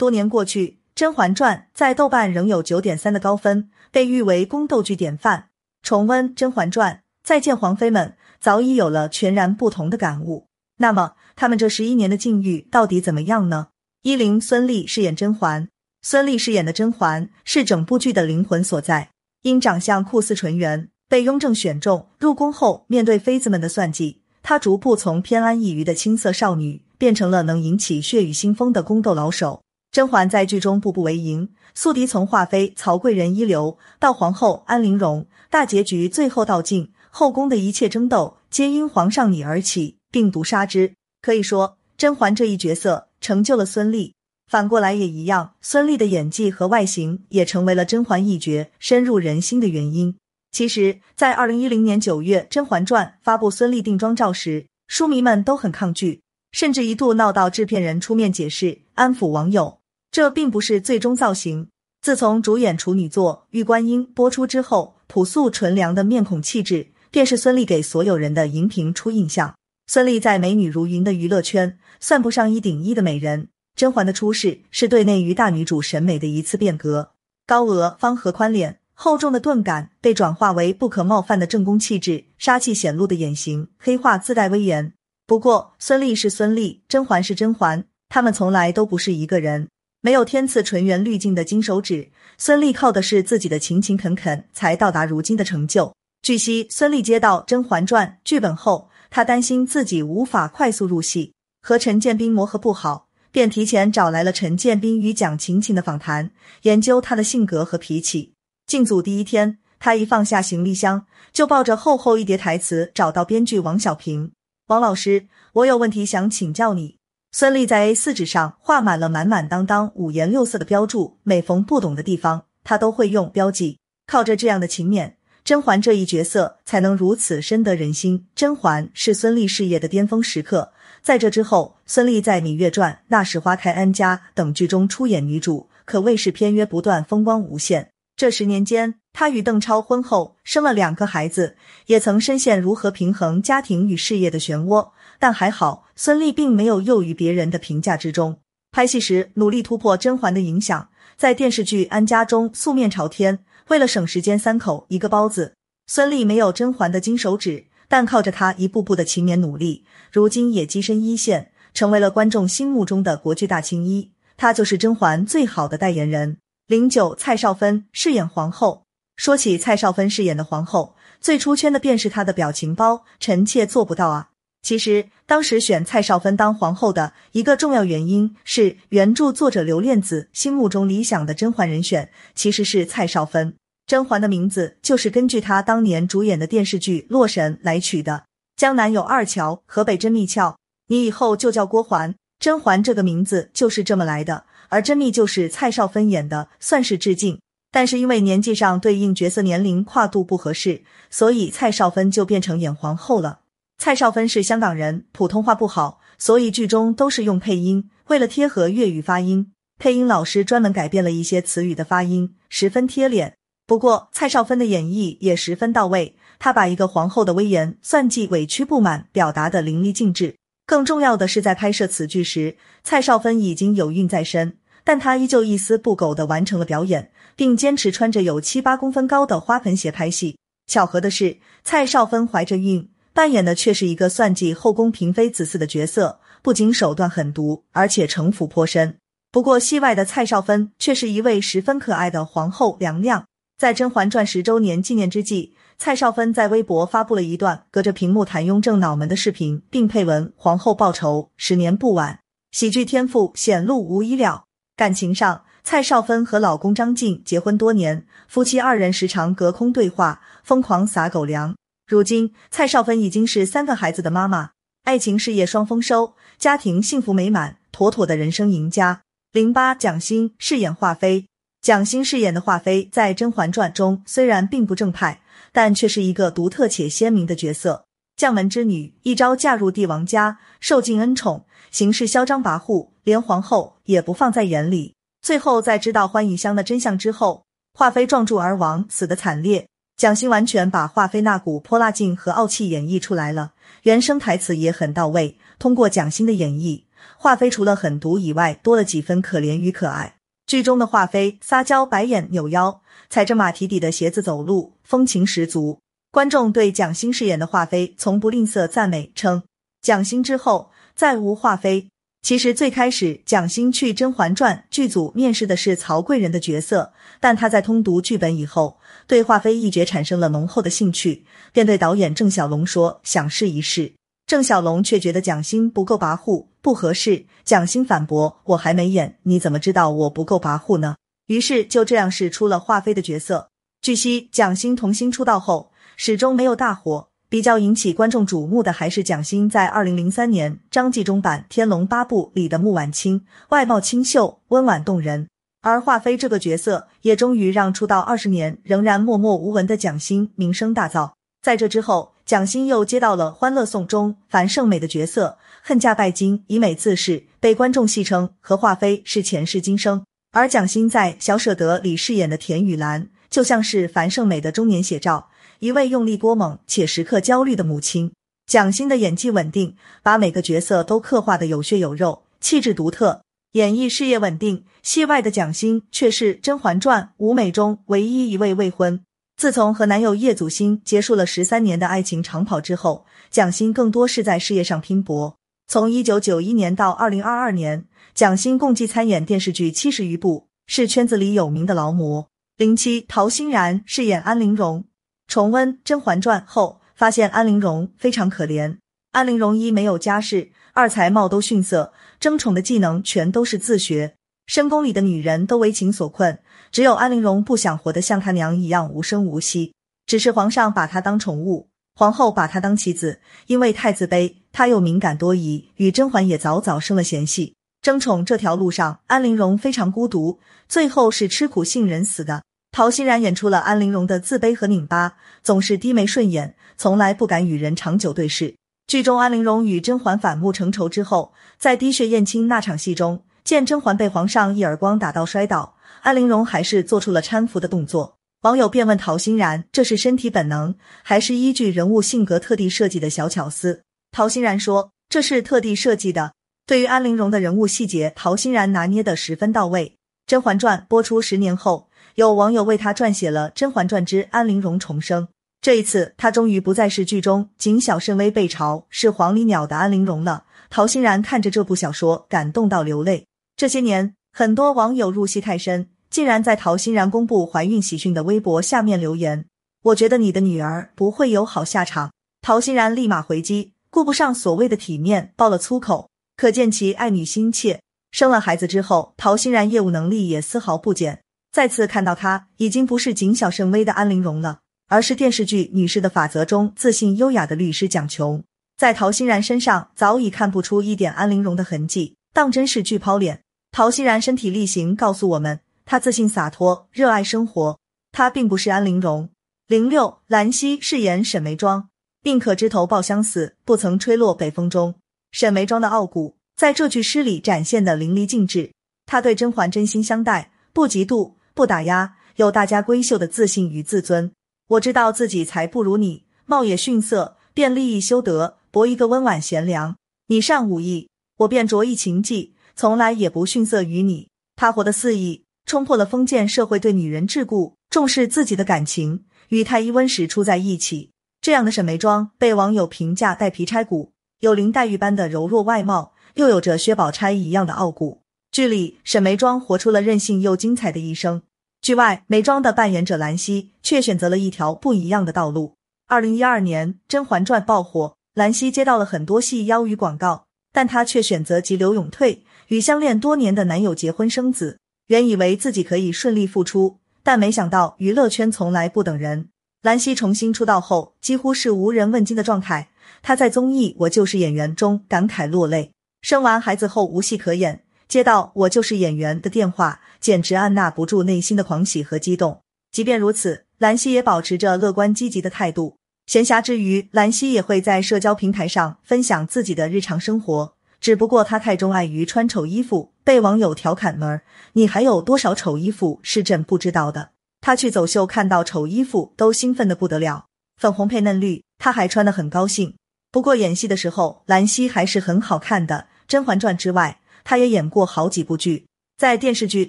多年过去，《甄嬛传》在豆瓣仍有九点三的高分，被誉为宫斗剧典范。重温《甄嬛传》，再见皇妃们，早已有了全然不同的感悟。那么，他们这十一年的境遇到底怎么样呢？依琳、孙俪饰演甄嬛，孙俪饰演的甄嬛是整部剧的灵魂所在。因长相酷似纯元，被雍正选中。入宫后，面对妃子们的算计，她逐步从偏安一隅的青涩少女，变成了能引起血雨腥风的宫斗老手。甄嬛在剧中步步为营，宿敌从华妃曹贵人一流到皇后安陵容，大结局最后道尽，后宫的一切争斗皆因皇上你而起，并毒杀之。可以说，甄嬛这一角色。成就了孙俪，反过来也一样。孙俪的演技和外形也成为了甄嬛一角深入人心的原因。其实，在二零一零年九月《甄嬛传》发布孙俪定妆照时，书迷们都很抗拒，甚至一度闹到制片人出面解释安抚网友，这并不是最终造型。自从主演处女作《玉观音》播出之后，朴素纯良的面孔气质便是孙俪给所有人的荧屏初印象。孙俪在美女如云的娱乐圈算不上一顶一的美人，甄嬛的出世是对内娱大女主审美的一次变革。高额方和宽脸，厚重的钝感被转化为不可冒犯的正宫气质，杀气显露的眼型，黑化自带威严。不过，孙俪是孙俪，甄嬛是甄嬛，他们从来都不是一个人。没有天赐纯元滤镜的金手指，孙俪靠的是自己的勤勤恳恳，才到达如今的成就。据悉，孙俪接到《甄嬛传》剧本后。她担心自己无法快速入戏，和陈建斌磨合不好，便提前找来了陈建斌与蒋勤勤的访谈，研究他的性格和脾气。进组第一天，他一放下行李箱，就抱着厚厚一叠台词找到编剧王小平：“王老师，我有问题想请教你。”孙俪在 A 四纸上画满了满满当当五颜六色的标注，每逢不懂的地方，她都会用标记。靠着这样的勤勉。甄嬛这一角色才能如此深得人心。甄嬛是孙俪事业的巅峰时刻，在这之后，孙俪在《芈月传》《那时花开安家》等剧中出演女主，可谓是片约不断，风光无限。这十年间，她与邓超婚后生了两个孩子，也曾深陷如何平衡家庭与事业的漩涡。但还好，孙俪并没有囿于别人的评价之中。拍戏时努力突破甄嬛的影响，在电视剧《安家》中素面朝天。为了省时间，三口一个包子。孙俪没有甄嬛的金手指，但靠着她一步步的勤勉努力，如今也跻身一线，成为了观众心目中的国剧大青衣。她就是甄嬛最好的代言人。零九蔡少芬饰演皇后。说起蔡少芬饰演的皇后，最出圈的便是她的表情包，臣妾做不到啊。其实当时选蔡少芬当皇后的一个重要原因是，原著作者刘恋子心目中理想的甄嬛人选其实是蔡少芬。甄嬛的名字就是根据她当年主演的电视剧《洛神》来取的。江南有二乔，河北甄宓俏，你以后就叫郭嬛。甄嬛这个名字就是这么来的，而甄宓就是蔡少芬演的，算是致敬。但是因为年纪上对应角色年龄跨度不合适，所以蔡少芬就变成演皇后了。蔡少芬是香港人，普通话不好，所以剧中都是用配音。为了贴合粤语发音，配音老师专门改变了一些词语的发音，十分贴脸。不过，蔡少芬的演绎也十分到位，她把一个皇后的威严、算计、委屈、不满表达的淋漓尽致。更重要的是，在拍摄此剧时，蔡少芬已经有孕在身，但她依旧一丝不苟的完成了表演，并坚持穿着有七八公分高的花盆鞋拍戏。巧合的是，蔡少芬怀着孕，扮演的却是一个算计后宫嫔妃子嗣的角色，不仅手段狠毒，而且城府颇深。不过，戏外的蔡少芬却是一位十分可爱的皇后娘娘。在《甄嬛传》十周年纪念之际，蔡少芬在微博发布了一段隔着屏幕谈雍正脑门的视频，并配文：“皇后报仇，十年不晚。”喜剧天赋显露无遗了。感情上，蔡少芬和老公张晋结婚多年，夫妻二人时常隔空对话，疯狂撒狗粮。如今，蔡少芬已经是三个孩子的妈妈，爱情事业双丰收，家庭幸福美满，妥妥的人生赢家。零八蒋欣饰演华妃。蒋欣饰演的华妃在《甄嬛传》中虽然并不正派，但却是一个独特且鲜明的角色。将门之女，一朝嫁入帝王家，受尽恩宠，行事嚣张跋扈，连皇后也不放在眼里。最后在知道欢宜香的真相之后，华妃撞柱而亡，死得惨烈。蒋欣完全把华妃那股泼辣劲和傲气演绎出来了，原声台词也很到位。通过蒋欣的演绎。华妃除了狠毒以外，多了几分可怜与可爱。剧中的华妃撒娇、白眼、扭腰，踩着马蹄底的鞋子走路，风情十足。观众对蒋欣饰演的华妃从不吝啬赞美，称蒋欣之后再无华妃。其实最开始，蒋欣去《甄嬛传》剧组面试的是曹贵人的角色，但他在通读剧本以后，对华妃一角产生了浓厚的兴趣，便对导演郑晓龙说想试一试。郑晓龙却觉得蒋欣不够跋扈，不合适。蒋欣反驳：“我还没演，你怎么知道我不够跋扈呢？”于是就这样试出了华妃的角色。据悉，蒋欣童星出道后始终没有大火。比较引起观众瞩目的还是蒋欣在二零零三年张纪中版《天龙八部》里的穆婉清，外貌清秀、温婉动人。而华妃这个角色也终于让出道二十年仍然默默无闻的蒋欣名声大噪。在这之后，蒋欣又接到了《欢乐颂》中樊胜美的角色，恨嫁拜金，以美自恃，被观众戏称和华妃是前世今生。而蒋欣在《小舍得》里饰演的田雨岚，就像是樊胜美的中年写照。一位用力过猛且时刻焦虑的母亲，蒋欣的演技稳定，把每个角色都刻画的有血有肉，气质独特，演艺事业稳定。戏外的蒋欣却是《甄嬛传》舞美中唯一一位未婚。自从和男友叶祖新结束了十三年的爱情长跑之后，蒋欣更多是在事业上拼搏。从一九九一年到二零二二年，蒋欣共计参演电视剧七十余部，是圈子里有名的劳模。零七，陶欣然饰演安陵容。重温《甄嬛传》后，发现安陵容非常可怜。安陵容一没有家世，二才貌都逊色，争宠的技能全都是自学。深宫里的女人都为情所困，只有安陵容不想活得像她娘一样无声无息。只是皇上把她当宠物，皇后把她当棋子，因为太自卑，她又敏感多疑，与甄嬛也早早生了嫌隙。争宠这条路上，安陵容非常孤独，最后是吃苦杏仁死的。陶欣然演出了安陵容的自卑和拧巴，总是低眉顺眼，从来不敢与人长久对视。剧中安陵容与甄嬛反目成仇之后，在滴血验亲那场戏中，见甄嬛被皇上一耳光打到摔倒，安陵容还是做出了搀扶的动作。网友便问陶欣然：“这是身体本能，还是依据人物性格特地设计的小巧思？”陶欣然说：“这是特地设计的。对于安陵容的人物细节，陶欣然拿捏的十分到位。”《甄嬛传》播出十年后。有网友为他撰写了《甄嬛传之安陵容重生》，这一次他终于不再是剧中谨小慎微、被嘲是黄鹂鸟的安陵容了。陶欣然看着这部小说，感动到流泪。这些年，很多网友入戏太深，竟然在陶欣然公布怀孕喜讯的微博下面留言：“我觉得你的女儿不会有好下场。”陶欣然立马回击，顾不上所谓的体面，爆了粗口，可见其爱女心切。生了孩子之后，陶欣然业务能力也丝毫不减。再次看到她，已经不是谨小慎微的安陵容了，而是电视剧《女士的法则》中自信优雅的律师蒋琼。在陶欣然身上早已看不出一点安陵容的痕迹，当真是巨抛脸。陶欣然身体力行告诉我们，她自信洒脱，热爱生活。她并不是安陵容。零六，兰溪饰演沈眉庄，宁可枝头抱香死，不曾吹落北风中。沈眉庄的傲骨在这句诗里展现的淋漓尽致。她对甄嬛真心相待，不嫉妒。不打压，有大家闺秀的自信与自尊。我知道自己才不如你，貌也逊色，便立意修德，博一个温婉贤良。你善武艺，我便着意琴技，从来也不逊色于你。他活得肆意，冲破了封建社会对女人桎梏，重视自己的感情，与太医温实处在一起。这样的沈眉庄被网友评价带皮拆骨，有林黛玉般的柔弱外貌，又有着薛宝钗一样的傲骨。剧里沈眉庄活出了任性又精彩的一生。剧外，眉庄的扮演者兰溪却选择了一条不一样的道路。二零一二年，《甄嬛传》爆火，兰溪接到了很多戏邀与广告，但她却选择急流勇退，与相恋多年的男友结婚生子。原以为自己可以顺利复出，但没想到娱乐圈从来不等人。兰溪重新出道后，几乎是无人问津的状态。她在综艺《我就是演员》中感慨落泪，生完孩子后无戏可演。接到我就是演员的电话，简直按捺不住内心的狂喜和激动。即便如此，兰溪也保持着乐观积极的态度。闲暇之余，兰溪也会在社交平台上分享自己的日常生活。只不过她太钟爱于穿丑衣服，被网友调侃门儿：“你还有多少丑衣服是朕不知道的？”她去走秀，看到丑衣服都兴奋的不得了，粉红配嫩绿，她还穿得很高兴。不过演戏的时候，兰溪还是很好看的。甄嬛传》之外，他也演过好几部剧。在电视剧《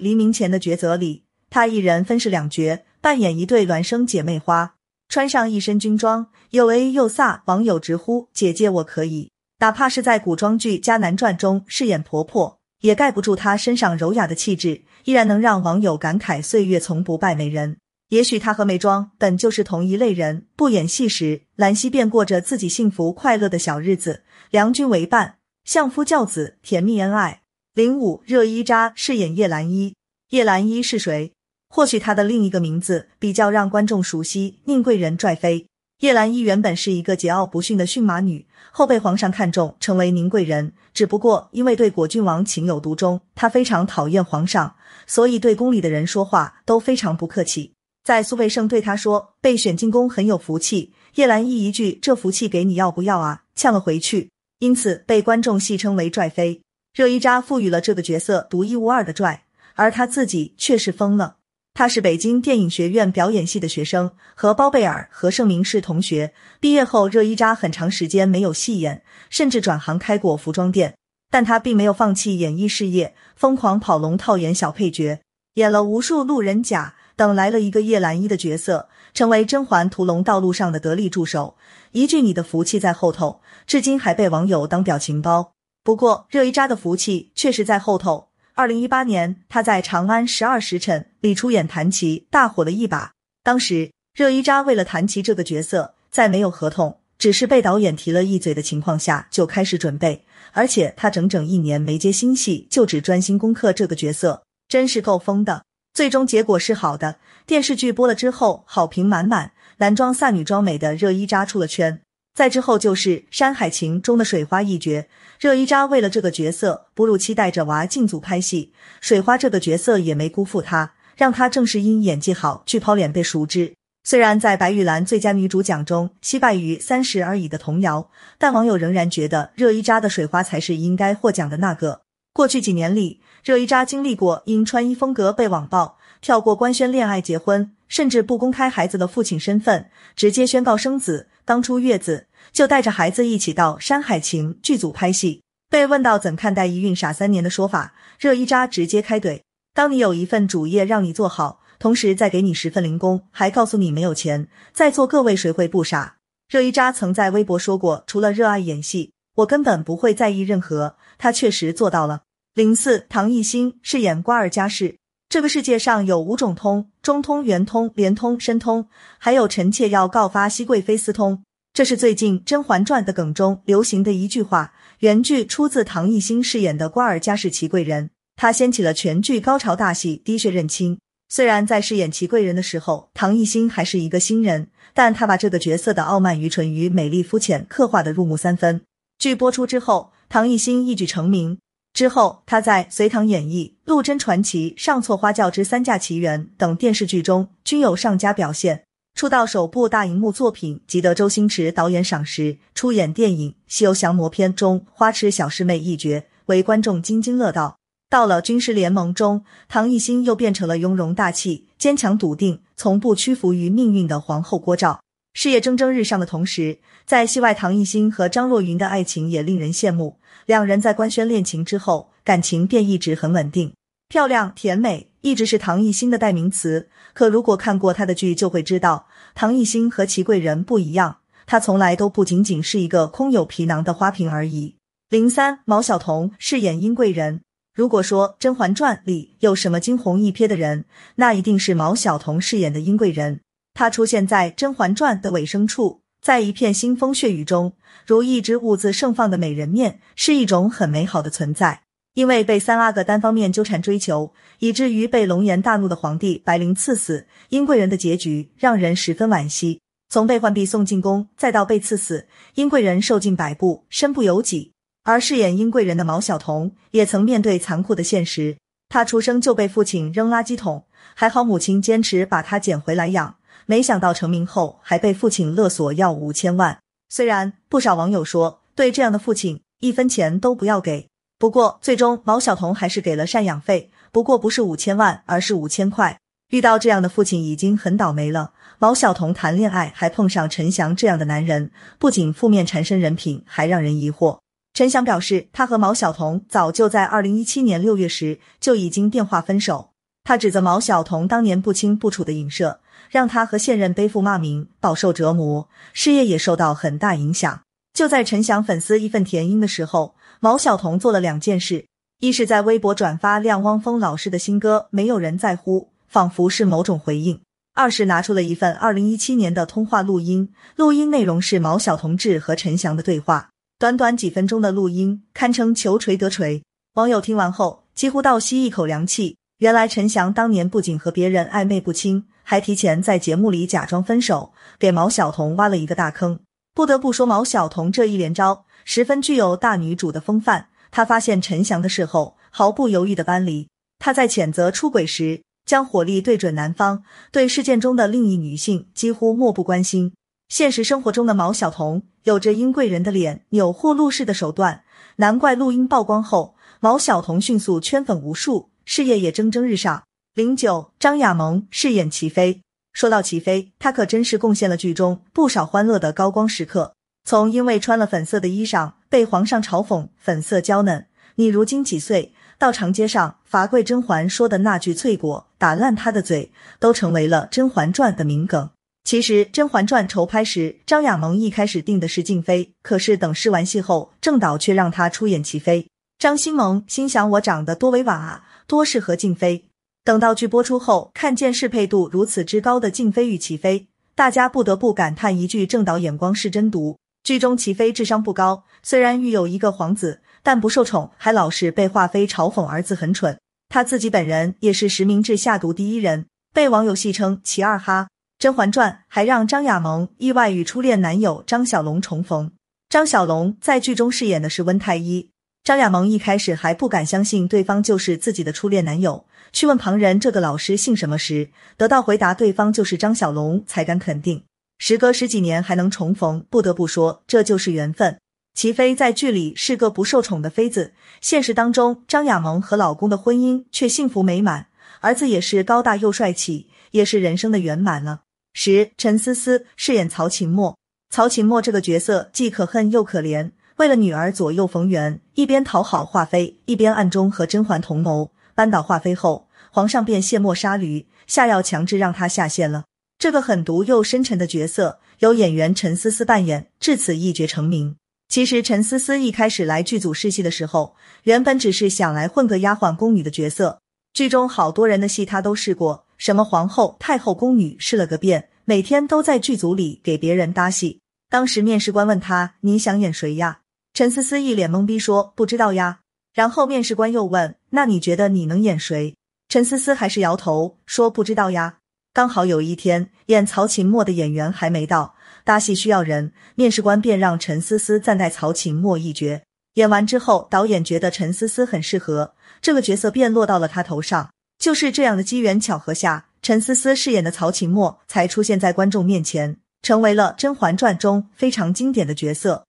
黎明前的抉择》里，他一人分饰两角，扮演一对孪生姐妹花，穿上一身军装，又 A 又飒。网友直呼：“姐姐我可以。”哪怕是在古装剧《迦南传》中饰演婆婆，也盖不住她身上柔雅的气质，依然能让网友感慨岁月从不败美人。也许她和眉庄本就是同一类人，不演戏时，兰溪便过着自己幸福快乐的小日子，良君为伴，相夫教子，甜蜜恩爱。零五热依扎饰演叶澜依，叶澜依是谁？或许她的另一个名字比较让观众熟悉，宁贵人拽妃。叶澜依原本是一个桀骜不驯的驯马女，后被皇上看中，成为宁贵人。只不过因为对果郡王情有独钟，她非常讨厌皇上，所以对宫里的人说话都非常不客气。在苏培盛对她说被选进宫很有福气，叶澜依一句“这福气给你要不要啊”呛了回去，因此被观众戏称为拽妃。热依扎赋予了这个角色独一无二的拽，而她自己却是疯了。他是北京电影学院表演系的学生，和包贝尔、何晟铭是同学。毕业后，热依扎很长时间没有戏演，甚至转行开过服装店。但他并没有放弃演艺事业，疯狂跑龙套演小配角，演了无数路人甲等来了一个叶澜依的角色，成为甄嬛屠龙道路上的得力助手。一句“你的福气在后头”，至今还被网友当表情包。不过，热依扎的福气确实在后头。二零一八年，他在《长安十二时辰》里出演谭琪，大火了一把。当时，热依扎为了谭琪这个角色，在没有合同，只是被导演提了一嘴的情况下就开始准备，而且他整整一年没接新戏，就只专心攻克这个角色，真是够疯的。最终结果是好的，电视剧播了之后，好评满满，男装飒女装美的热依扎出了圈。再之后就是《山海情》中的水花一角，热依扎为了这个角色，哺乳期带着娃进组拍戏，水花这个角色也没辜负她，让她正是因演技好，巨抛脸被熟知。虽然在白玉兰最佳女主奖中惜败于《三十而已》的童谣，但网友仍然觉得热依扎的水花才是应该获奖的那个。过去几年里，热依扎经历过因穿衣风格被网暴，跳过官宣恋爱结婚，甚至不公开孩子的父亲身份，直接宣告生子。刚出月子就带着孩子一起到《山海情》剧组拍戏，被问到怎看待一孕傻三年的说法，热依扎直接开怼：“当你有一份主业让你做好，同时再给你十份零工，还告诉你没有钱，在座各位谁会不傻？”热依扎曾在微博说过：“除了热爱演戏，我根本不会在意任何。”他确实做到了。零四，唐艺昕饰演瓜尔佳氏。这个世界上有五种通：中通、圆通、连通、申通，还有臣妾要告发熹贵妃私通。这是最近《甄嬛传》的梗中流行的一句话，原句出自唐艺昕饰演的瓜尔佳氏祺贵人。她掀起了全剧高潮大戏滴血认亲。虽然在饰演祺贵人的时候，唐艺昕还是一个新人，但她把这个角色的傲慢、愚蠢与美丽肤浅刻画的入木三分。剧播出之后，唐艺昕一举成名。之后，他在《隋唐演义》《陆贞传奇》《上错花轿之三驾奇缘》等电视剧中均有上佳表现。出道首部大荧幕作品，即得周星驰导演赏识，出演电影《西游降魔篇》中花痴小师妹一角，为观众津津乐道。到了《军师联盟》中，唐艺昕又变成了雍容大气、坚强笃定、从不屈服于命运的皇后郭照。事业蒸蒸日上的同时，在戏外，唐艺昕和张若昀的爱情也令人羡慕。两人在官宣恋情之后，感情便一直很稳定。漂亮、甜美一直是唐艺昕的代名词。可如果看过她的剧，就会知道唐艺昕和祺贵人不一样，她从来都不仅仅是一个空有皮囊的花瓶而已。零三，毛晓彤饰演殷贵人。如果说《甄嬛传》里有什么惊鸿一瞥的人，那一定是毛晓彤饰演的殷贵人。她出现在《甄嬛传》的尾声处。在一片腥风血雨中，如一只兀自盛放的美人面，是一种很美好的存在。因为被三阿哥单方面纠缠追求，以至于被龙颜大怒的皇帝白灵赐死，殷贵人的结局让人十分惋惜。从被浣碧送进宫，再到被赐死，殷贵人受尽摆布，身不由己。而饰演殷贵人的毛晓彤，也曾面对残酷的现实。她出生就被父亲扔垃圾桶，还好母亲坚持把她捡回来养。没想到成名后还被父亲勒索要五千万，虽然不少网友说对这样的父亲一分钱都不要给，不过最终毛晓彤还是给了赡养费，不过不是五千万，而是五千块。遇到这样的父亲已经很倒霉了，毛晓彤谈恋爱还碰上陈翔这样的男人，不仅负面缠身人品，还让人疑惑。陈翔表示，他和毛晓彤早就在二零一七年六月时就已经电话分手。他指责毛晓彤当年不清不楚的影射，让他和现任背负骂名，饱受折磨，事业也受到很大影响。就在陈翔粉丝义愤填膺的时候，毛晓彤做了两件事：一是在微博转发亮汪峰老师的新歌《没有人在乎》，仿佛是某种回应；二是拿出了一份二零一七年的通话录音，录音内容是毛晓彤致和陈翔的对话。短短几分钟的录音，堪称求锤得锤。网友听完后几乎倒吸一口凉气。原来陈翔当年不仅和别人暧昧不清，还提前在节目里假装分手，给毛晓彤挖了一个大坑。不得不说，毛晓彤这一连招十分具有大女主的风范。她发现陈翔的事后，毫不犹豫的搬离。她在谴责出轨时，将火力对准男方，对事件中的另一女性几乎漠不关心。现实生活中的毛晓彤有着英贵人的脸、钮祜禄氏的手段，难怪录音曝光后，毛晓彤迅速圈粉无数，事业也蒸蒸日上。零九，张亚萌饰演齐飞。说到齐飞，她可真是贡献了剧中不少欢乐的高光时刻。从因为穿了粉色的衣裳被皇上嘲讽粉色娇嫩，你如今几岁？到长街上罚跪甄嬛说的那句翠果打烂他的嘴，都成为了《甄嬛传》的名梗。其实《甄嬛传》筹拍时，张亚萌一开始定的是静妃，可是等试完戏后，郑导却让她出演齐妃。张新萌心想：我长得多委婉啊，多适合静妃。等到剧播出后，看见适配度如此之高的静妃与齐妃，大家不得不感叹一句：郑导眼光是真毒。剧中齐妃智商不高，虽然育有一个皇子，但不受宠，还老是被华妃嘲讽儿子很蠢。他自己本人也是实名制下毒第一人，被网友戏称“齐二哈”。《甄嬛传》还让张亚萌意外与初恋男友张小龙重逢。张小龙在剧中饰演的是温太医。张亚萌一开始还不敢相信对方就是自己的初恋男友，去问旁人这个老师姓什么时，得到回答对方就是张小龙，才敢肯定。时隔十几年还能重逢，不得不说这就是缘分。齐飞在剧里是个不受宠的妃子，现实当中张亚萌和老公的婚姻却幸福美满，儿子也是高大又帅气，也是人生的圆满了。十陈思思饰演曹琴墨，曹琴墨这个角色既可恨又可怜，为了女儿左右逢源，一边讨好华妃，一边暗中和甄嬛同谋。扳倒华妃后，皇上便卸磨杀驴，下药强制让她下线了。这个狠毒又深沉的角色，由演员陈思思扮演，至此一决成名。其实陈思思一开始来剧组试戏的时候，原本只是想来混个丫鬟宫女的角色。剧中好多人的戏她都试过。什么皇后、太后、宫女试了个遍，每天都在剧组里给别人搭戏。当时面试官问他：“你想演谁呀？”陈思思一脸懵逼说：“不知道呀。”然后面试官又问：“那你觉得你能演谁？”陈思思还是摇头说：“不知道呀。”刚好有一天演曹琴墨的演员还没到，搭戏需要人，面试官便让陈思思暂代曹琴墨一角。演完之后，导演觉得陈思思很适合这个角色，便落到了他头上。就是这样的机缘巧合下，陈思思饰演的曹琴墨才出现在观众面前，成为了《甄嬛传》中非常经典的角色。